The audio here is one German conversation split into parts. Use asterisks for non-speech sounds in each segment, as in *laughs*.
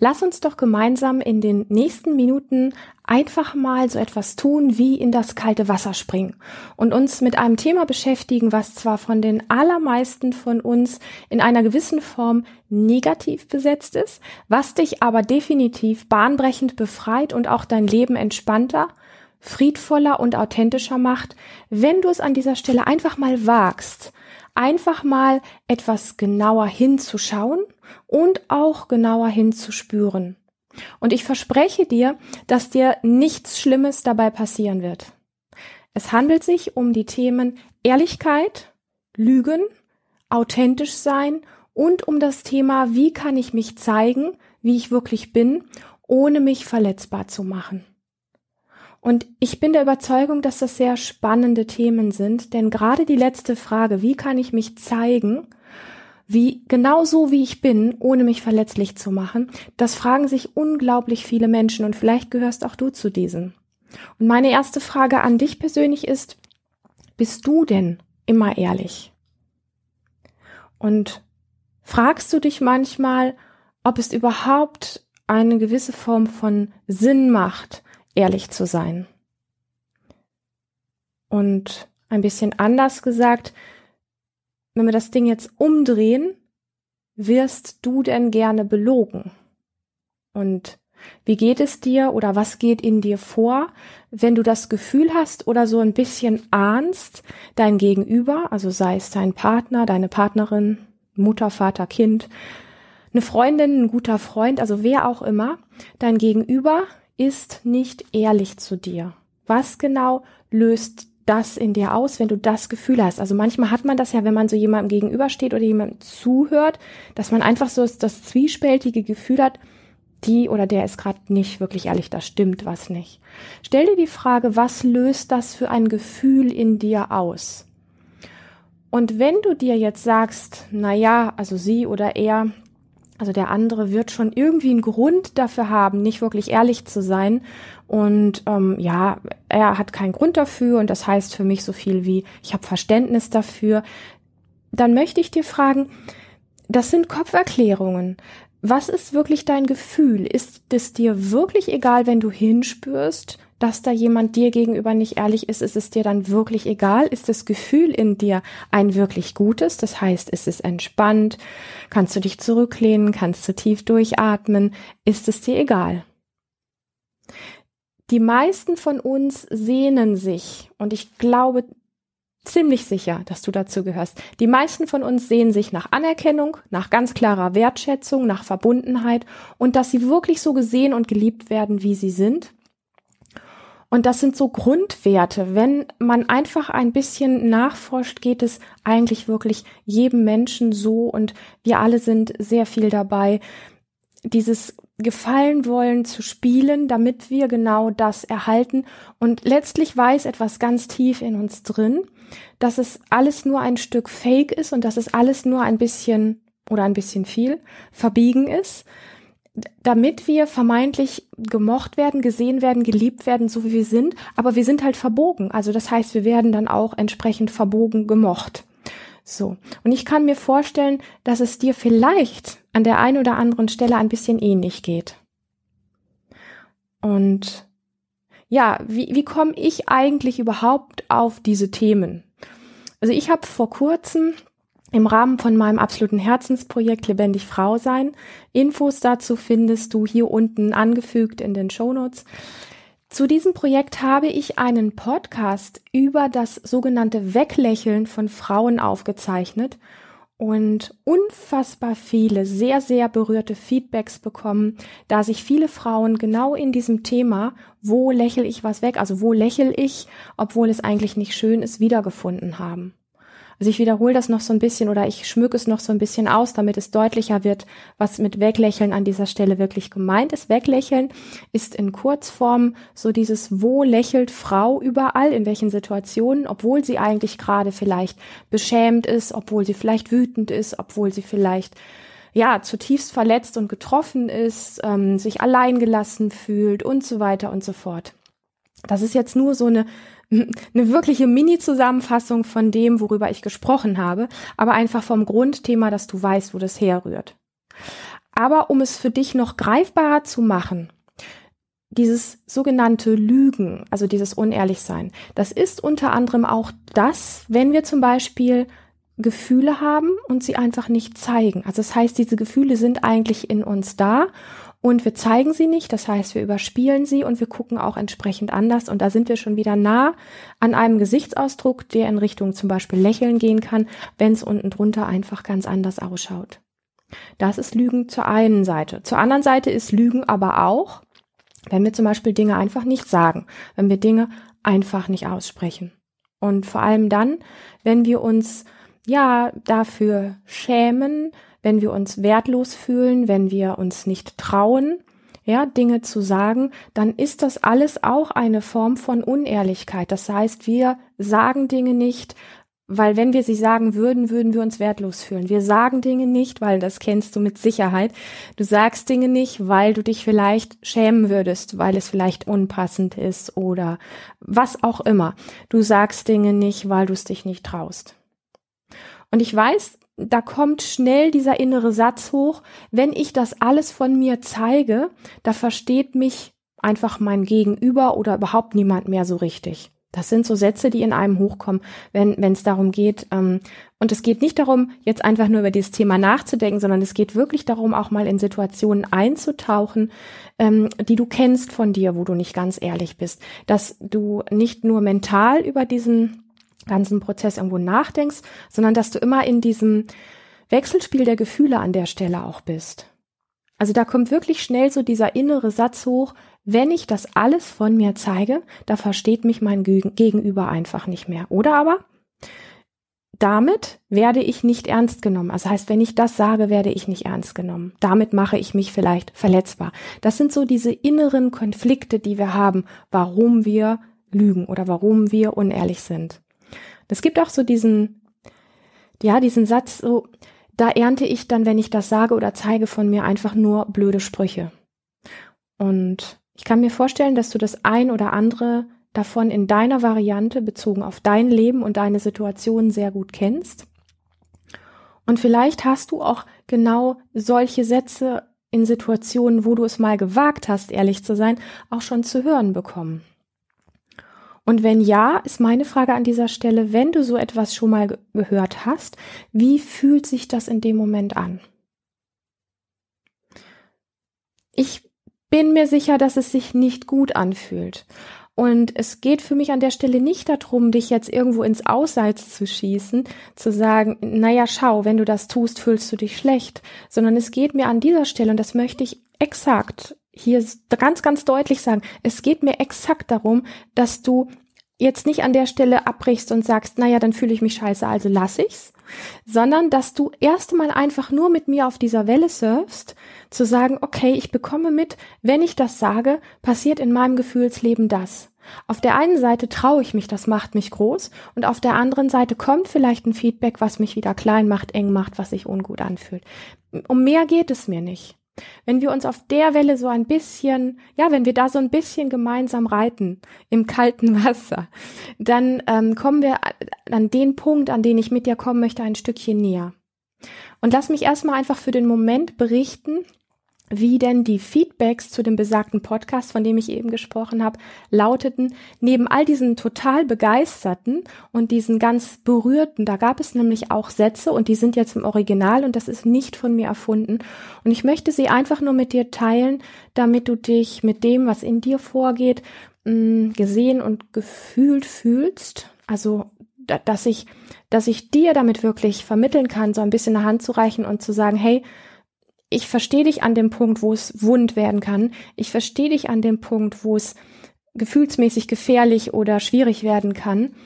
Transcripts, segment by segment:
lass uns doch gemeinsam in den nächsten Minuten einfach mal so etwas tun wie in das kalte Wasser springen und uns mit einem Thema beschäftigen, was zwar von den allermeisten von uns in einer gewissen Form negativ besetzt ist, was dich aber definitiv bahnbrechend befreit und auch dein Leben entspannter, friedvoller und authentischer macht, wenn du es an dieser Stelle einfach mal wagst, einfach mal etwas genauer hinzuschauen und auch genauer hinzuspüren. Und ich verspreche dir, dass dir nichts Schlimmes dabei passieren wird. Es handelt sich um die Themen Ehrlichkeit, Lügen, authentisch sein und um das Thema, wie kann ich mich zeigen, wie ich wirklich bin, ohne mich verletzbar zu machen. Und ich bin der Überzeugung, dass das sehr spannende Themen sind, denn gerade die letzte Frage, wie kann ich mich zeigen, wie genau so wie ich bin, ohne mich verletzlich zu machen, das fragen sich unglaublich viele Menschen und vielleicht gehörst auch du zu diesen. Und meine erste Frage an dich persönlich ist, bist du denn immer ehrlich? Und fragst du dich manchmal, ob es überhaupt eine gewisse Form von Sinn macht, ehrlich zu sein. Und ein bisschen anders gesagt, wenn wir das Ding jetzt umdrehen, wirst du denn gerne belogen? Und wie geht es dir oder was geht in dir vor, wenn du das Gefühl hast oder so ein bisschen ahnst, dein Gegenüber, also sei es dein Partner, deine Partnerin, Mutter, Vater, Kind, eine Freundin, ein guter Freund, also wer auch immer, dein Gegenüber ist nicht ehrlich zu dir. Was genau löst das in dir aus, wenn du das Gefühl hast? Also manchmal hat man das ja, wenn man so jemandem gegenübersteht oder jemandem zuhört, dass man einfach so das zwiespältige Gefühl hat, die oder der ist gerade nicht wirklich ehrlich, da stimmt was nicht. Stell dir die Frage, was löst das für ein Gefühl in dir aus? Und wenn du dir jetzt sagst, na ja, also sie oder er also der andere wird schon irgendwie einen Grund dafür haben, nicht wirklich ehrlich zu sein. Und ähm, ja, er hat keinen Grund dafür und das heißt für mich so viel wie, ich habe Verständnis dafür. Dann möchte ich dir fragen, das sind Kopferklärungen. Was ist wirklich dein Gefühl? Ist es dir wirklich egal, wenn du hinspürst? Dass da jemand dir gegenüber nicht ehrlich ist, ist es dir dann wirklich egal? Ist das Gefühl in dir ein wirklich gutes? Das heißt, ist es entspannt? Kannst du dich zurücklehnen? Kannst du tief durchatmen? Ist es dir egal? Die meisten von uns sehnen sich, und ich glaube ziemlich sicher, dass du dazu gehörst. Die meisten von uns sehen sich nach Anerkennung, nach ganz klarer Wertschätzung, nach Verbundenheit und dass sie wirklich so gesehen und geliebt werden, wie sie sind. Und das sind so Grundwerte. Wenn man einfach ein bisschen nachforscht, geht es eigentlich wirklich jedem Menschen so und wir alle sind sehr viel dabei, dieses Gefallen wollen zu spielen, damit wir genau das erhalten. Und letztlich weiß etwas ganz tief in uns drin, dass es alles nur ein Stück Fake ist und dass es alles nur ein bisschen oder ein bisschen viel verbiegen ist damit wir vermeintlich gemocht werden, gesehen werden, geliebt werden, so wie wir sind, aber wir sind halt verbogen. Also das heißt, wir werden dann auch entsprechend verbogen gemocht. So. Und ich kann mir vorstellen, dass es dir vielleicht an der einen oder anderen Stelle ein bisschen ähnlich geht. Und ja, wie, wie komme ich eigentlich überhaupt auf diese Themen? Also ich habe vor kurzem im Rahmen von meinem absoluten Herzensprojekt Lebendig Frau sein. Infos dazu findest du hier unten angefügt in den Show Notes. Zu diesem Projekt habe ich einen Podcast über das sogenannte Weglächeln von Frauen aufgezeichnet und unfassbar viele, sehr, sehr berührte Feedbacks bekommen, da sich viele Frauen genau in diesem Thema, wo lächel ich was weg, also wo lächel ich, obwohl es eigentlich nicht schön ist, wiedergefunden haben. Also ich wiederhole das noch so ein bisschen oder ich schmücke es noch so ein bisschen aus, damit es deutlicher wird, was mit Weglächeln an dieser Stelle wirklich gemeint ist. Weglächeln ist in Kurzform so dieses, wo lächelt Frau überall, in welchen Situationen, obwohl sie eigentlich gerade vielleicht beschämt ist, obwohl sie vielleicht wütend ist, obwohl sie vielleicht ja, zutiefst verletzt und getroffen ist, ähm, sich alleingelassen fühlt und so weiter und so fort. Das ist jetzt nur so eine *laughs* eine wirkliche Mini-Zusammenfassung von dem, worüber ich gesprochen habe, aber einfach vom Grundthema, dass du weißt, wo das herrührt. Aber um es für dich noch greifbarer zu machen, dieses sogenannte Lügen, also dieses Unehrlichsein, das ist unter anderem auch das, wenn wir zum Beispiel Gefühle haben und sie einfach nicht zeigen. Also das heißt, diese Gefühle sind eigentlich in uns da und wir zeigen sie nicht. Das heißt, wir überspielen sie und wir gucken auch entsprechend anders. Und da sind wir schon wieder nah an einem Gesichtsausdruck, der in Richtung zum Beispiel Lächeln gehen kann, wenn es unten drunter einfach ganz anders ausschaut. Das ist Lügen zur einen Seite. Zur anderen Seite ist Lügen aber auch, wenn wir zum Beispiel Dinge einfach nicht sagen, wenn wir Dinge einfach nicht aussprechen. Und vor allem dann, wenn wir uns ja dafür schämen, wenn wir uns wertlos fühlen, wenn wir uns nicht trauen, ja, Dinge zu sagen, dann ist das alles auch eine Form von Unehrlichkeit. Das heißt, wir sagen Dinge nicht, weil wenn wir sie sagen würden, würden wir uns wertlos fühlen. Wir sagen Dinge nicht, weil das kennst du mit Sicherheit. Du sagst Dinge nicht, weil du dich vielleicht schämen würdest, weil es vielleicht unpassend ist oder was auch immer. Du sagst Dinge nicht, weil du es dich nicht traust. Und ich weiß, da kommt schnell dieser innere Satz hoch, wenn ich das alles von mir zeige, da versteht mich einfach mein Gegenüber oder überhaupt niemand mehr so richtig. Das sind so Sätze, die in einem hochkommen, wenn es darum geht. Ähm, und es geht nicht darum, jetzt einfach nur über dieses Thema nachzudenken, sondern es geht wirklich darum, auch mal in Situationen einzutauchen, ähm, die du kennst von dir, wo du nicht ganz ehrlich bist. Dass du nicht nur mental über diesen ganzen Prozess irgendwo nachdenkst, sondern dass du immer in diesem Wechselspiel der Gefühle an der Stelle auch bist. Also da kommt wirklich schnell so dieser innere Satz hoch, wenn ich das alles von mir zeige, da versteht mich mein Gegenüber einfach nicht mehr. Oder aber, damit werde ich nicht ernst genommen. Also heißt, wenn ich das sage, werde ich nicht ernst genommen. Damit mache ich mich vielleicht verletzbar. Das sind so diese inneren Konflikte, die wir haben, warum wir lügen oder warum wir unehrlich sind. Es gibt auch so diesen, ja, diesen Satz, so, da ernte ich dann, wenn ich das sage oder zeige von mir einfach nur blöde Sprüche. Und ich kann mir vorstellen, dass du das ein oder andere davon in deiner Variante bezogen auf dein Leben und deine Situation sehr gut kennst. Und vielleicht hast du auch genau solche Sätze in Situationen, wo du es mal gewagt hast, ehrlich zu sein, auch schon zu hören bekommen. Und wenn ja, ist meine Frage an dieser Stelle, wenn du so etwas schon mal gehört hast, wie fühlt sich das in dem Moment an? Ich bin mir sicher, dass es sich nicht gut anfühlt. Und es geht für mich an der Stelle nicht darum, dich jetzt irgendwo ins Ausseits zu schießen, zu sagen, naja, schau, wenn du das tust, fühlst du dich schlecht, sondern es geht mir an dieser Stelle, und das möchte ich exakt hier ganz, ganz deutlich sagen, es geht mir exakt darum, dass du jetzt nicht an der Stelle abbrichst und sagst, naja, dann fühle ich mich scheiße, also lass ich's, sondern dass du erst einmal einfach nur mit mir auf dieser Welle surfst, zu sagen, okay, ich bekomme mit, wenn ich das sage, passiert in meinem Gefühlsleben das. Auf der einen Seite traue ich mich, das macht mich groß, und auf der anderen Seite kommt vielleicht ein Feedback, was mich wieder klein macht, eng macht, was sich ungut anfühlt. Um mehr geht es mir nicht. Wenn wir uns auf der Welle so ein bisschen, ja, wenn wir da so ein bisschen gemeinsam reiten im kalten *laughs* Wasser, dann ähm, kommen wir an den Punkt, an den ich mit dir kommen möchte, ein Stückchen näher. Und lass mich erstmal einfach für den Moment berichten, wie denn die Feedbacks zu dem besagten Podcast, von dem ich eben gesprochen habe, lauteten, neben all diesen total begeisterten und diesen ganz berührten, da gab es nämlich auch Sätze und die sind jetzt im Original und das ist nicht von mir erfunden. Und ich möchte sie einfach nur mit dir teilen, damit du dich mit dem, was in dir vorgeht, mm, gesehen und gefühlt fühlst. Also dass ich, dass ich dir damit wirklich vermitteln kann, so ein bisschen eine Hand zu reichen und zu sagen, hey, ich verstehe dich an dem Punkt, wo es wund werden kann. Ich verstehe dich an dem Punkt, wo es gefühlsmäßig gefährlich oder schwierig werden kann.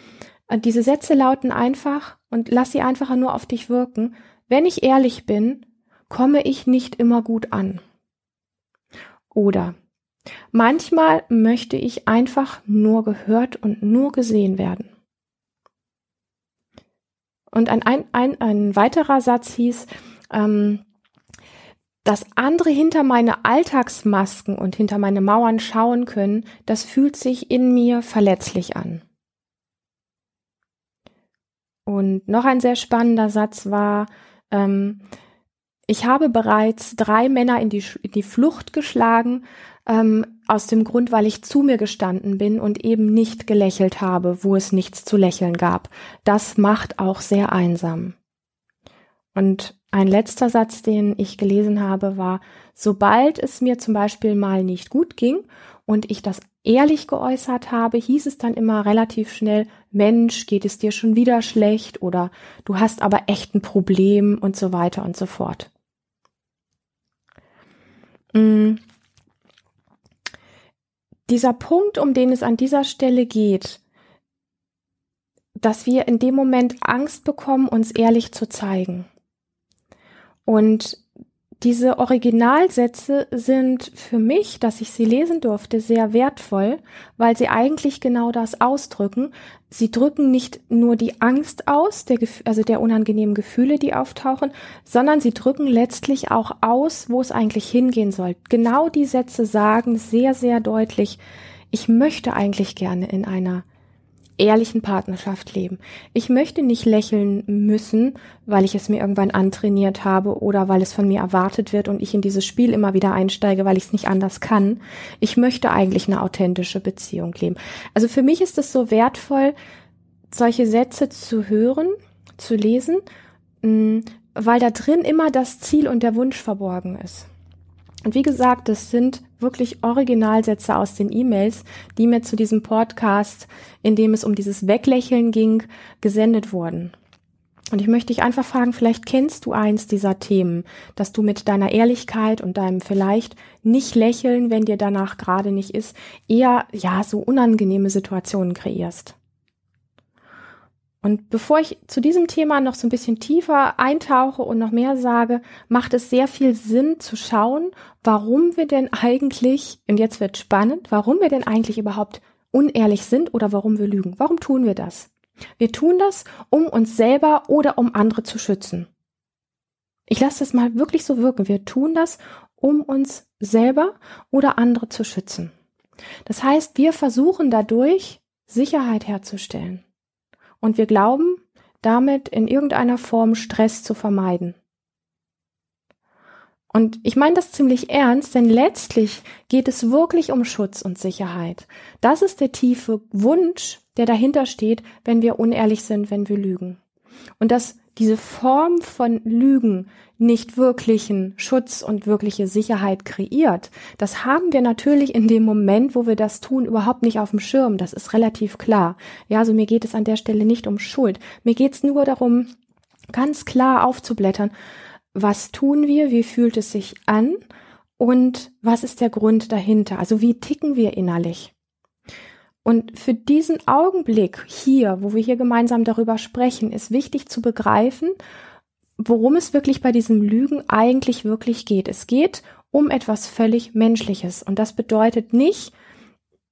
Und diese Sätze lauten einfach und lass sie einfach nur auf dich wirken. Wenn ich ehrlich bin, komme ich nicht immer gut an. Oder manchmal möchte ich einfach nur gehört und nur gesehen werden. Und ein, ein, ein, ein weiterer Satz hieß, ähm, dass andere hinter meine Alltagsmasken und hinter meine Mauern schauen können, das fühlt sich in mir verletzlich an. Und noch ein sehr spannender Satz war, ähm, ich habe bereits drei Männer in die, in die Flucht geschlagen, ähm, aus dem Grund, weil ich zu mir gestanden bin und eben nicht gelächelt habe, wo es nichts zu lächeln gab. Das macht auch sehr einsam. Und ein letzter Satz, den ich gelesen habe, war, sobald es mir zum Beispiel mal nicht gut ging und ich das ehrlich geäußert habe, hieß es dann immer relativ schnell, Mensch, geht es dir schon wieder schlecht oder du hast aber echt ein Problem und so weiter und so fort. Mm. Dieser Punkt, um den es an dieser Stelle geht, dass wir in dem Moment Angst bekommen, uns ehrlich zu zeigen. Und diese Originalsätze sind für mich, dass ich sie lesen durfte, sehr wertvoll, weil sie eigentlich genau das ausdrücken. Sie drücken nicht nur die Angst aus, der, also der unangenehmen Gefühle, die auftauchen, sondern sie drücken letztlich auch aus, wo es eigentlich hingehen soll. Genau die Sätze sagen sehr, sehr deutlich, ich möchte eigentlich gerne in einer ehrlichen Partnerschaft leben. Ich möchte nicht lächeln müssen, weil ich es mir irgendwann antrainiert habe oder weil es von mir erwartet wird und ich in dieses Spiel immer wieder einsteige, weil ich es nicht anders kann. Ich möchte eigentlich eine authentische Beziehung leben. Also für mich ist es so wertvoll, solche Sätze zu hören, zu lesen, mm, weil da drin immer das Ziel und der Wunsch verborgen ist. Und wie gesagt, das sind wirklich Originalsätze aus den E-Mails, die mir zu diesem Podcast, in dem es um dieses Weglächeln ging, gesendet wurden. Und ich möchte dich einfach fragen, vielleicht kennst du eins dieser Themen, dass du mit deiner Ehrlichkeit und deinem vielleicht nicht lächeln, wenn dir danach gerade nicht ist, eher, ja, so unangenehme Situationen kreierst. Und bevor ich zu diesem Thema noch so ein bisschen tiefer eintauche und noch mehr sage, macht es sehr viel Sinn zu schauen, warum wir denn eigentlich, und jetzt wird spannend, warum wir denn eigentlich überhaupt unehrlich sind oder warum wir lügen. Warum tun wir das? Wir tun das, um uns selber oder um andere zu schützen. Ich lasse das mal wirklich so wirken. Wir tun das, um uns selber oder andere zu schützen. Das heißt, wir versuchen dadurch Sicherheit herzustellen. Und wir glauben, damit in irgendeiner Form Stress zu vermeiden. Und ich meine das ziemlich ernst, denn letztlich geht es wirklich um Schutz und Sicherheit. Das ist der tiefe Wunsch, der dahinter steht, wenn wir unehrlich sind, wenn wir lügen. Und dass diese Form von Lügen nicht wirklichen Schutz und wirkliche Sicherheit kreiert. Das haben wir natürlich in dem Moment, wo wir das tun, überhaupt nicht auf dem Schirm. Das ist relativ klar. Ja, also mir geht es an der Stelle nicht um Schuld. Mir geht es nur darum, ganz klar aufzublättern. Was tun wir? Wie fühlt es sich an? Und was ist der Grund dahinter? Also wie ticken wir innerlich? Und für diesen Augenblick hier, wo wir hier gemeinsam darüber sprechen, ist wichtig zu begreifen, worum es wirklich bei diesem Lügen eigentlich wirklich geht. Es geht um etwas völlig Menschliches. Und das bedeutet nicht,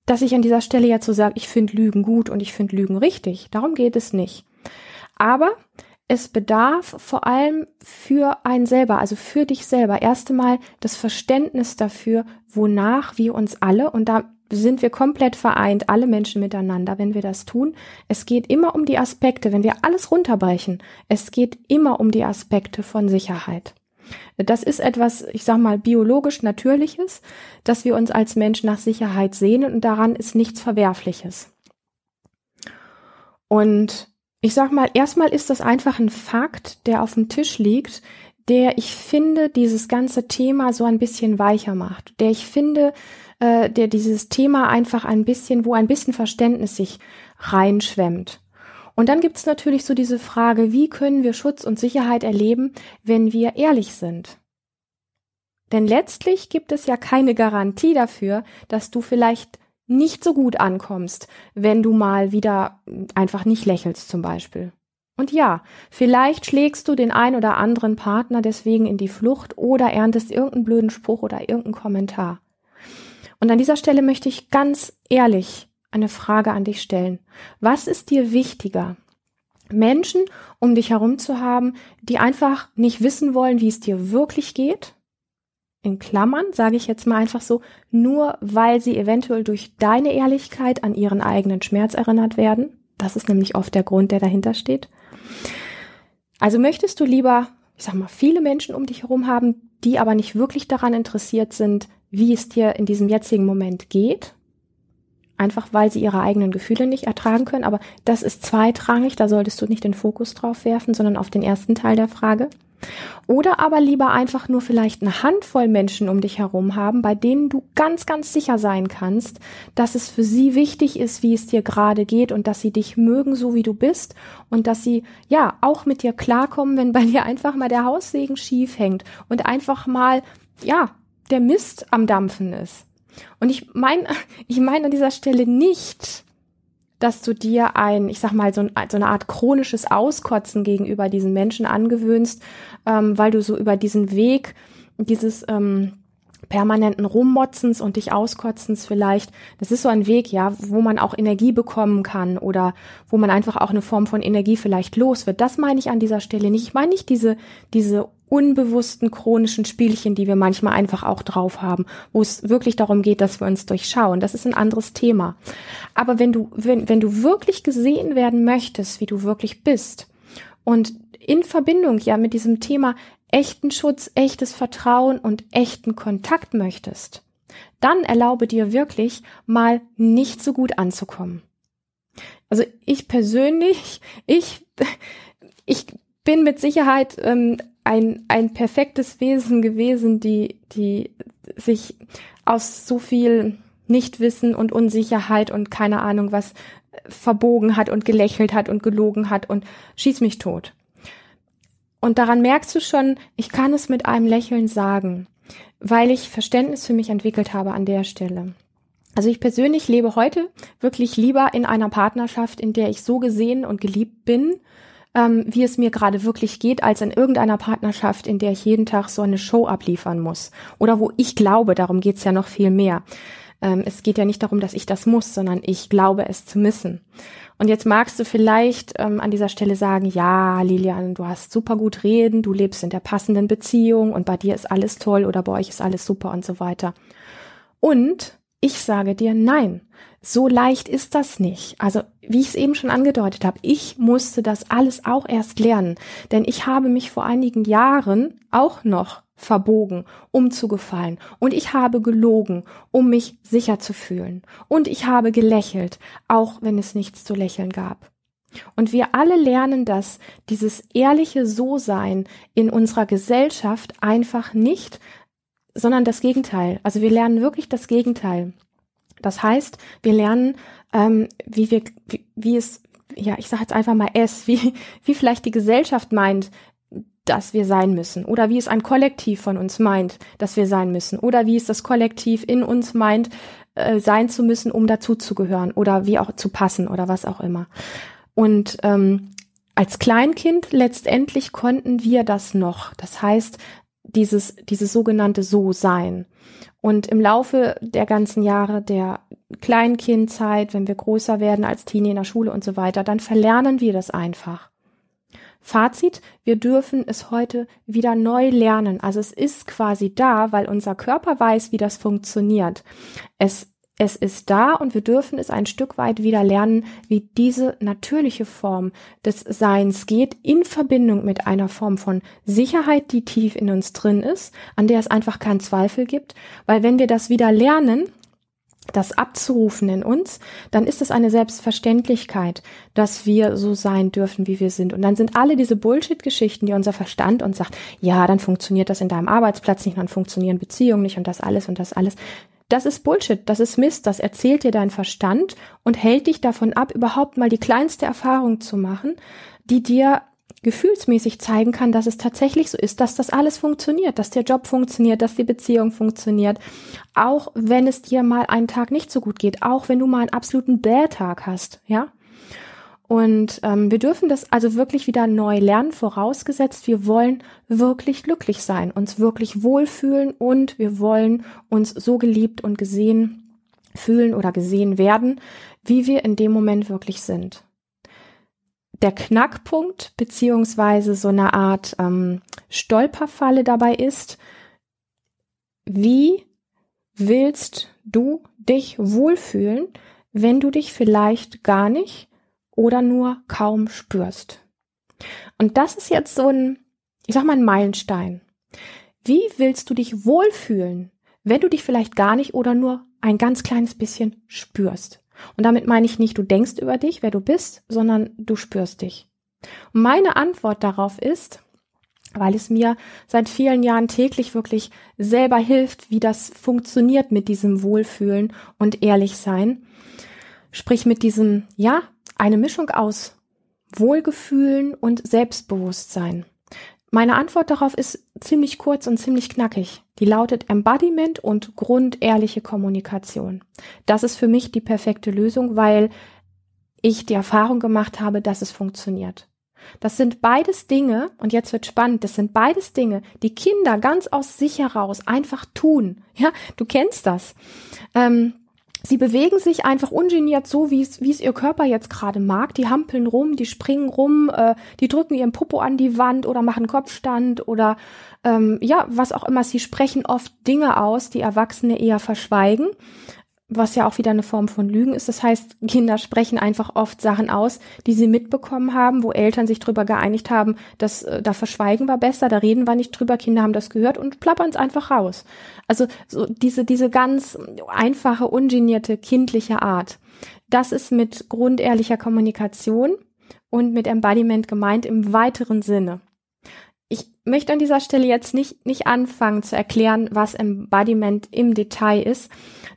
dass ich an dieser Stelle jetzt so sage, ich finde Lügen gut und ich finde Lügen richtig. Darum geht es nicht. Aber es bedarf vor allem für einen selber, also für dich selber, erst einmal das Verständnis dafür, wonach wir uns alle, und da sind wir komplett vereint, alle Menschen miteinander, wenn wir das tun. Es geht immer um die Aspekte, wenn wir alles runterbrechen, es geht immer um die Aspekte von Sicherheit. Das ist etwas, ich sag mal, biologisch Natürliches, dass wir uns als Mensch nach Sicherheit sehnen und daran ist nichts Verwerfliches. Und ich sag mal, erstmal ist das einfach ein Fakt, der auf dem Tisch liegt, der ich finde, dieses ganze Thema so ein bisschen weicher macht, der ich finde, äh, der dieses Thema einfach ein bisschen, wo ein bisschen Verständnis sich reinschwemmt. Und dann gibt es natürlich so diese Frage, wie können wir Schutz und Sicherheit erleben, wenn wir ehrlich sind? Denn letztlich gibt es ja keine Garantie dafür, dass du vielleicht nicht so gut ankommst, wenn du mal wieder einfach nicht lächelst zum Beispiel. Und ja, vielleicht schlägst du den ein oder anderen Partner deswegen in die Flucht oder erntest irgendeinen blöden Spruch oder irgendeinen Kommentar. Und an dieser Stelle möchte ich ganz ehrlich eine Frage an dich stellen. Was ist dir wichtiger? Menschen um dich herum zu haben, die einfach nicht wissen wollen, wie es dir wirklich geht? In Klammern sage ich jetzt mal einfach so, nur weil sie eventuell durch deine Ehrlichkeit an ihren eigenen Schmerz erinnert werden. Das ist nämlich oft der Grund, der dahinter steht. Also möchtest du lieber, ich sag mal, viele Menschen um dich herum haben, die aber nicht wirklich daran interessiert sind, wie es dir in diesem jetzigen Moment geht. Einfach weil sie ihre eigenen Gefühle nicht ertragen können. Aber das ist zweitrangig, da solltest du nicht den Fokus drauf werfen, sondern auf den ersten Teil der Frage. Oder aber lieber einfach nur vielleicht eine Handvoll Menschen um dich herum haben, bei denen du ganz, ganz sicher sein kannst, dass es für sie wichtig ist, wie es dir gerade geht und dass sie dich mögen, so wie du bist und dass sie ja auch mit dir klarkommen, wenn bei dir einfach mal der Haussegen schief hängt und einfach mal, ja, der Mist am Dampfen ist. Und ich meine, *laughs* ich meine an dieser Stelle nicht, dass du dir ein, ich sag mal, so, ein, so eine Art chronisches Auskotzen gegenüber diesen Menschen angewöhnst, ähm, weil du so über diesen Weg dieses ähm, permanenten Rummotzens und dich auskotzens vielleicht, das ist so ein Weg, ja, wo man auch Energie bekommen kann oder wo man einfach auch eine Form von Energie vielleicht los wird. Das meine ich an dieser Stelle nicht. Ich meine nicht diese, diese unbewussten chronischen Spielchen, die wir manchmal einfach auch drauf haben, wo es wirklich darum geht, dass wir uns durchschauen. Das ist ein anderes Thema. Aber wenn du, wenn, wenn du wirklich gesehen werden möchtest, wie du wirklich bist und in Verbindung ja mit diesem Thema echten Schutz, echtes Vertrauen und echten Kontakt möchtest, dann erlaube dir wirklich mal nicht so gut anzukommen. Also ich persönlich, ich, *laughs* ich bin mit Sicherheit ähm, ein, ein perfektes Wesen gewesen, die, die sich aus so viel Nichtwissen und Unsicherheit und keine Ahnung was verbogen hat und gelächelt hat und gelogen hat und schieß mich tot. Und daran merkst du schon, ich kann es mit einem Lächeln sagen, weil ich Verständnis für mich entwickelt habe an der Stelle. Also ich persönlich lebe heute wirklich lieber in einer Partnerschaft, in der ich so gesehen und geliebt bin ähm, wie es mir gerade wirklich geht, als in irgendeiner Partnerschaft, in der ich jeden Tag so eine Show abliefern muss. Oder wo ich glaube, darum geht's ja noch viel mehr. Ähm, es geht ja nicht darum, dass ich das muss, sondern ich glaube es zu müssen. Und jetzt magst du vielleicht ähm, an dieser Stelle sagen, ja, Lilian, du hast super gut reden, du lebst in der passenden Beziehung und bei dir ist alles toll oder bei euch ist alles super und so weiter. Und ich sage dir nein. So leicht ist das nicht. Also, wie ich es eben schon angedeutet habe, ich musste das alles auch erst lernen, denn ich habe mich vor einigen Jahren auch noch verbogen, um zu gefallen. Und ich habe gelogen, um mich sicher zu fühlen. Und ich habe gelächelt, auch wenn es nichts zu lächeln gab. Und wir alle lernen dass dieses ehrliche So-Sein in unserer Gesellschaft einfach nicht, sondern das Gegenteil. Also wir lernen wirklich das Gegenteil. Das heißt, wir lernen, ähm, wie wir, wie, wie es, ja, ich sage jetzt einfach mal es, wie, *laughs* wie vielleicht die Gesellschaft meint, dass wir sein müssen oder wie es ein Kollektiv von uns meint, dass wir sein müssen oder wie es das Kollektiv in uns meint, äh, sein zu müssen, um dazuzugehören oder wie auch zu passen oder was auch immer. Und ähm, als Kleinkind letztendlich konnten wir das noch. Das heißt, dieses, dieses sogenannte So-Sein. Und im Laufe der ganzen Jahre der Kleinkindzeit, wenn wir größer werden als Teenie in der Schule und so weiter, dann verlernen wir das einfach. Fazit, wir dürfen es heute wieder neu lernen. Also es ist quasi da, weil unser Körper weiß, wie das funktioniert. Es es ist da und wir dürfen es ein Stück weit wieder lernen, wie diese natürliche Form des Seins geht, in Verbindung mit einer Form von Sicherheit, die tief in uns drin ist, an der es einfach keinen Zweifel gibt. Weil wenn wir das wieder lernen, das abzurufen in uns, dann ist es eine Selbstverständlichkeit, dass wir so sein dürfen, wie wir sind. Und dann sind alle diese Bullshit-Geschichten, die unser Verstand uns sagt, ja, dann funktioniert das in deinem Arbeitsplatz nicht, dann funktionieren Beziehungen nicht und das alles und das alles. Das ist Bullshit, das ist Mist, das erzählt dir dein Verstand und hält dich davon ab, überhaupt mal die kleinste Erfahrung zu machen, die dir gefühlsmäßig zeigen kann, dass es tatsächlich so ist, dass das alles funktioniert, dass der Job funktioniert, dass die Beziehung funktioniert, auch wenn es dir mal einen Tag nicht so gut geht, auch wenn du mal einen absoluten Bad-Tag hast, ja. Und ähm, wir dürfen das also wirklich wieder neu lernen, vorausgesetzt, wir wollen wirklich glücklich sein, uns wirklich wohlfühlen und wir wollen uns so geliebt und gesehen fühlen oder gesehen werden, wie wir in dem Moment wirklich sind. Der Knackpunkt beziehungsweise so eine Art ähm, Stolperfalle dabei ist, wie willst du dich wohlfühlen, wenn du dich vielleicht gar nicht oder nur kaum spürst. Und das ist jetzt so ein, ich sag mal, ein Meilenstein. Wie willst du dich wohlfühlen, wenn du dich vielleicht gar nicht oder nur ein ganz kleines bisschen spürst? Und damit meine ich nicht, du denkst über dich, wer du bist, sondern du spürst dich. Und meine Antwort darauf ist, weil es mir seit vielen Jahren täglich wirklich selber hilft, wie das funktioniert mit diesem Wohlfühlen und ehrlich sein. Sprich mit diesem, ja, eine Mischung aus Wohlgefühlen und Selbstbewusstsein. Meine Antwort darauf ist ziemlich kurz und ziemlich knackig. Die lautet Embodiment und grundehrliche Kommunikation. Das ist für mich die perfekte Lösung, weil ich die Erfahrung gemacht habe, dass es funktioniert. Das sind beides Dinge, und jetzt wird spannend, das sind beides Dinge, die Kinder ganz aus sich heraus einfach tun. Ja, du kennst das. Ähm, Sie bewegen sich einfach ungeniert so, wie es, wie es ihr Körper jetzt gerade mag. Die hampeln rum, die springen rum, äh, die drücken ihren Popo an die Wand oder machen Kopfstand oder ähm, ja, was auch immer. Sie sprechen oft Dinge aus, die Erwachsene eher verschweigen was ja auch wieder eine Form von Lügen ist. Das heißt, Kinder sprechen einfach oft Sachen aus, die sie mitbekommen haben, wo Eltern sich drüber geeinigt haben, dass äh, da verschweigen wir besser, da reden wir nicht drüber, Kinder haben das gehört und plappern es einfach raus. Also so diese, diese ganz einfache, ungenierte, kindliche Art. Das ist mit grundehrlicher Kommunikation und mit Embodiment gemeint im weiteren Sinne. Ich möchte an dieser Stelle jetzt nicht, nicht anfangen zu erklären, was Embodiment im Detail ist,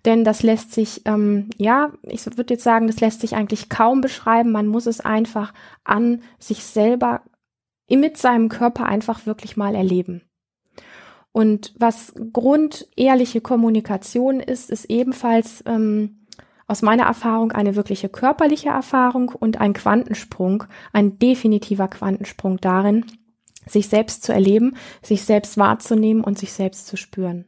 denn das lässt sich, ähm, ja, ich würde jetzt sagen, das lässt sich eigentlich kaum beschreiben. Man muss es einfach an sich selber mit seinem Körper einfach wirklich mal erleben. Und was grundehrliche Kommunikation ist, ist ebenfalls ähm, aus meiner Erfahrung eine wirkliche körperliche Erfahrung und ein Quantensprung, ein definitiver Quantensprung darin, sich selbst zu erleben, sich selbst wahrzunehmen und sich selbst zu spüren.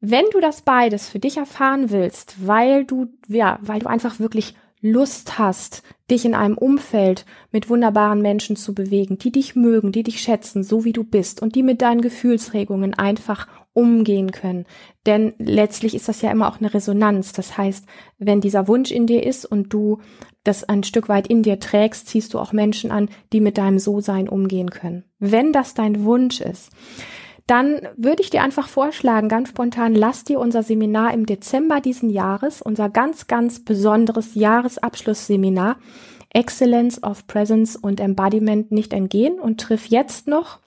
Wenn du das beides für dich erfahren willst, weil du, ja, weil du einfach wirklich Lust hast, dich in einem Umfeld mit wunderbaren Menschen zu bewegen, die dich mögen, die dich schätzen, so wie du bist und die mit deinen Gefühlsregungen einfach umgehen können. Denn letztlich ist das ja immer auch eine Resonanz. Das heißt, wenn dieser Wunsch in dir ist und du das ein Stück weit in dir trägst, ziehst du auch Menschen an, die mit deinem So-Sein umgehen können. Wenn das dein Wunsch ist, dann würde ich dir einfach vorschlagen, ganz spontan, lass dir unser Seminar im Dezember diesen Jahres, unser ganz, ganz besonderes Jahresabschlussseminar Excellence of Presence und Embodiment nicht entgehen. Und triff jetzt noch,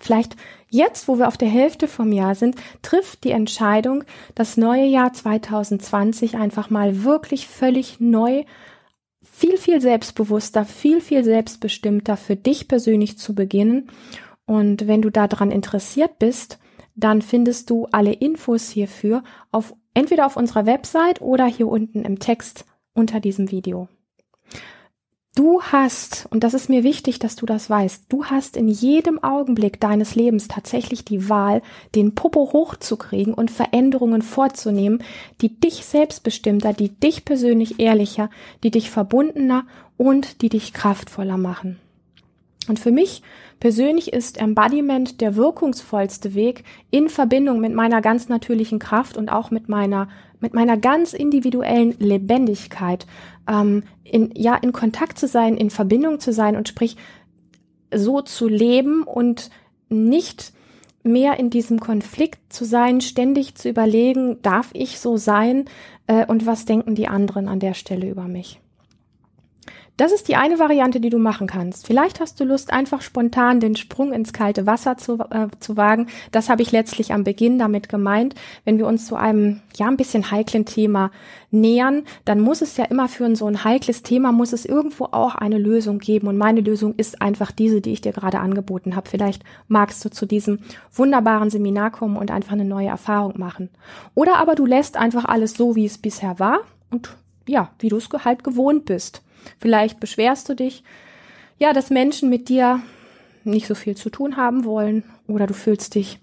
vielleicht jetzt, wo wir auf der Hälfte vom Jahr sind, triff die Entscheidung, das neue Jahr 2020 einfach mal wirklich völlig neu viel, viel selbstbewusster, viel, viel selbstbestimmter für dich persönlich zu beginnen und wenn du daran interessiert bist, dann findest du alle Infos hierfür auf entweder auf unserer Website oder hier unten im Text unter diesem Video. Du hast, und das ist mir wichtig, dass du das weißt, du hast in jedem Augenblick deines Lebens tatsächlich die Wahl, den Popo hochzukriegen und Veränderungen vorzunehmen, die dich selbstbestimmter, die dich persönlich ehrlicher, die dich verbundener und die dich kraftvoller machen. Und für mich persönlich ist Embodiment der wirkungsvollste Weg in Verbindung mit meiner ganz natürlichen Kraft und auch mit meiner mit meiner ganz individuellen Lebendigkeit ähm, in ja in Kontakt zu sein, in Verbindung zu sein und sprich so zu leben und nicht mehr in diesem Konflikt zu sein, ständig zu überlegen, darf ich so sein äh, und was denken die anderen an der Stelle über mich. Das ist die eine Variante, die du machen kannst. Vielleicht hast du Lust, einfach spontan den Sprung ins kalte Wasser zu, äh, zu wagen. Das habe ich letztlich am Beginn damit gemeint. Wenn wir uns zu einem, ja, ein bisschen heiklen Thema nähern, dann muss es ja immer für so ein heikles Thema, muss es irgendwo auch eine Lösung geben. Und meine Lösung ist einfach diese, die ich dir gerade angeboten habe. Vielleicht magst du zu diesem wunderbaren Seminar kommen und einfach eine neue Erfahrung machen. Oder aber du lässt einfach alles so, wie es bisher war und ja, wie du es halt gewohnt bist. Vielleicht beschwerst du dich, ja, dass Menschen mit dir nicht so viel zu tun haben wollen oder du fühlst dich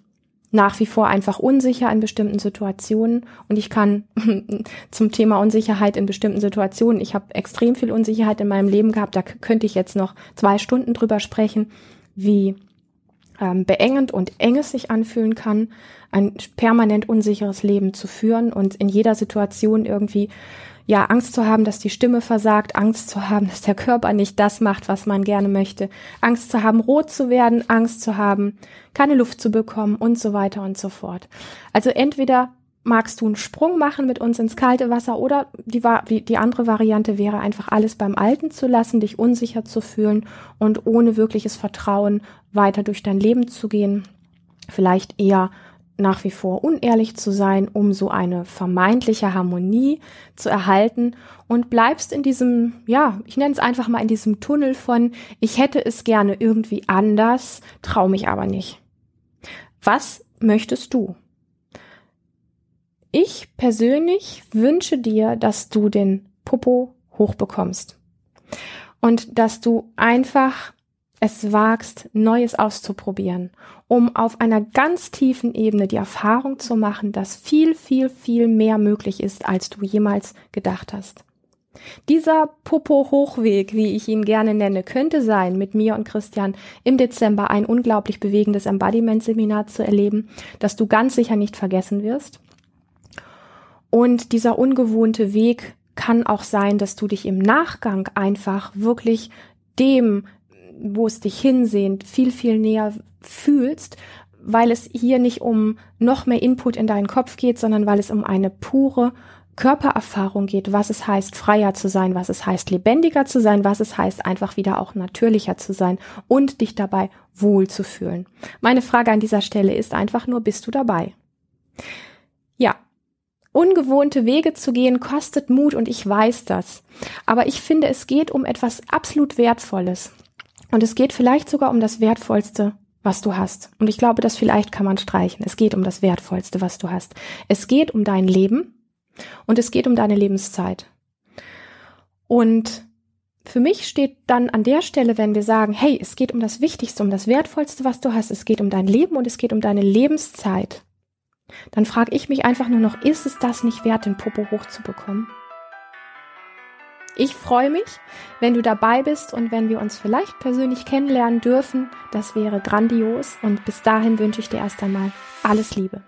nach wie vor einfach unsicher in bestimmten Situationen. Und ich kann *laughs* zum Thema Unsicherheit in bestimmten Situationen, ich habe extrem viel Unsicherheit in meinem Leben gehabt, da könnte ich jetzt noch zwei Stunden drüber sprechen, wie ähm, beengend und enges sich anfühlen kann, ein permanent unsicheres Leben zu führen und in jeder Situation irgendwie ja, Angst zu haben, dass die Stimme versagt, Angst zu haben, *laughs* dass der Körper nicht das macht, was man gerne möchte, Angst zu haben, rot zu werden, Angst zu haben, keine Luft zu bekommen und so weiter und so fort. Also entweder magst du einen Sprung machen mit uns ins kalte Wasser oder die, die andere Variante wäre einfach alles beim Alten zu lassen, dich unsicher zu fühlen und ohne wirkliches Vertrauen weiter durch dein Leben zu gehen. Vielleicht eher nach wie vor unehrlich zu sein, um so eine vermeintliche Harmonie zu erhalten und bleibst in diesem, ja, ich nenne es einfach mal in diesem Tunnel von, ich hätte es gerne irgendwie anders, trau mich aber nicht. Was möchtest du? Ich persönlich wünsche dir, dass du den Popo hochbekommst und dass du einfach es wagst, Neues auszuprobieren, um auf einer ganz tiefen Ebene die Erfahrung zu machen, dass viel, viel, viel mehr möglich ist, als du jemals gedacht hast. Dieser Popo-Hochweg, wie ich ihn gerne nenne, könnte sein, mit mir und Christian im Dezember ein unglaublich bewegendes Embodiment-Seminar zu erleben, das du ganz sicher nicht vergessen wirst. Und dieser ungewohnte Weg kann auch sein, dass du dich im Nachgang einfach wirklich dem, wo es dich hinsehnt, viel, viel näher fühlst, weil es hier nicht um noch mehr Input in deinen Kopf geht, sondern weil es um eine pure Körpererfahrung geht, was es heißt, freier zu sein, was es heißt, lebendiger zu sein, was es heißt, einfach wieder auch natürlicher zu sein und dich dabei wohl zu fühlen. Meine Frage an dieser Stelle ist einfach nur, bist du dabei? Ja, Ungewohnte Wege zu gehen kostet Mut und ich weiß das. Aber ich finde, es geht um etwas absolut Wertvolles. Und es geht vielleicht sogar um das Wertvollste, was du hast. Und ich glaube, das vielleicht kann man streichen. Es geht um das Wertvollste, was du hast. Es geht um dein Leben und es geht um deine Lebenszeit. Und für mich steht dann an der Stelle, wenn wir sagen, hey, es geht um das Wichtigste, um das Wertvollste, was du hast, es geht um dein Leben und es geht um deine Lebenszeit, dann frage ich mich einfach nur noch, ist es das nicht wert, den Popo hochzubekommen? Ich freue mich, wenn du dabei bist und wenn wir uns vielleicht persönlich kennenlernen dürfen. Das wäre grandios und bis dahin wünsche ich dir erst einmal alles Liebe.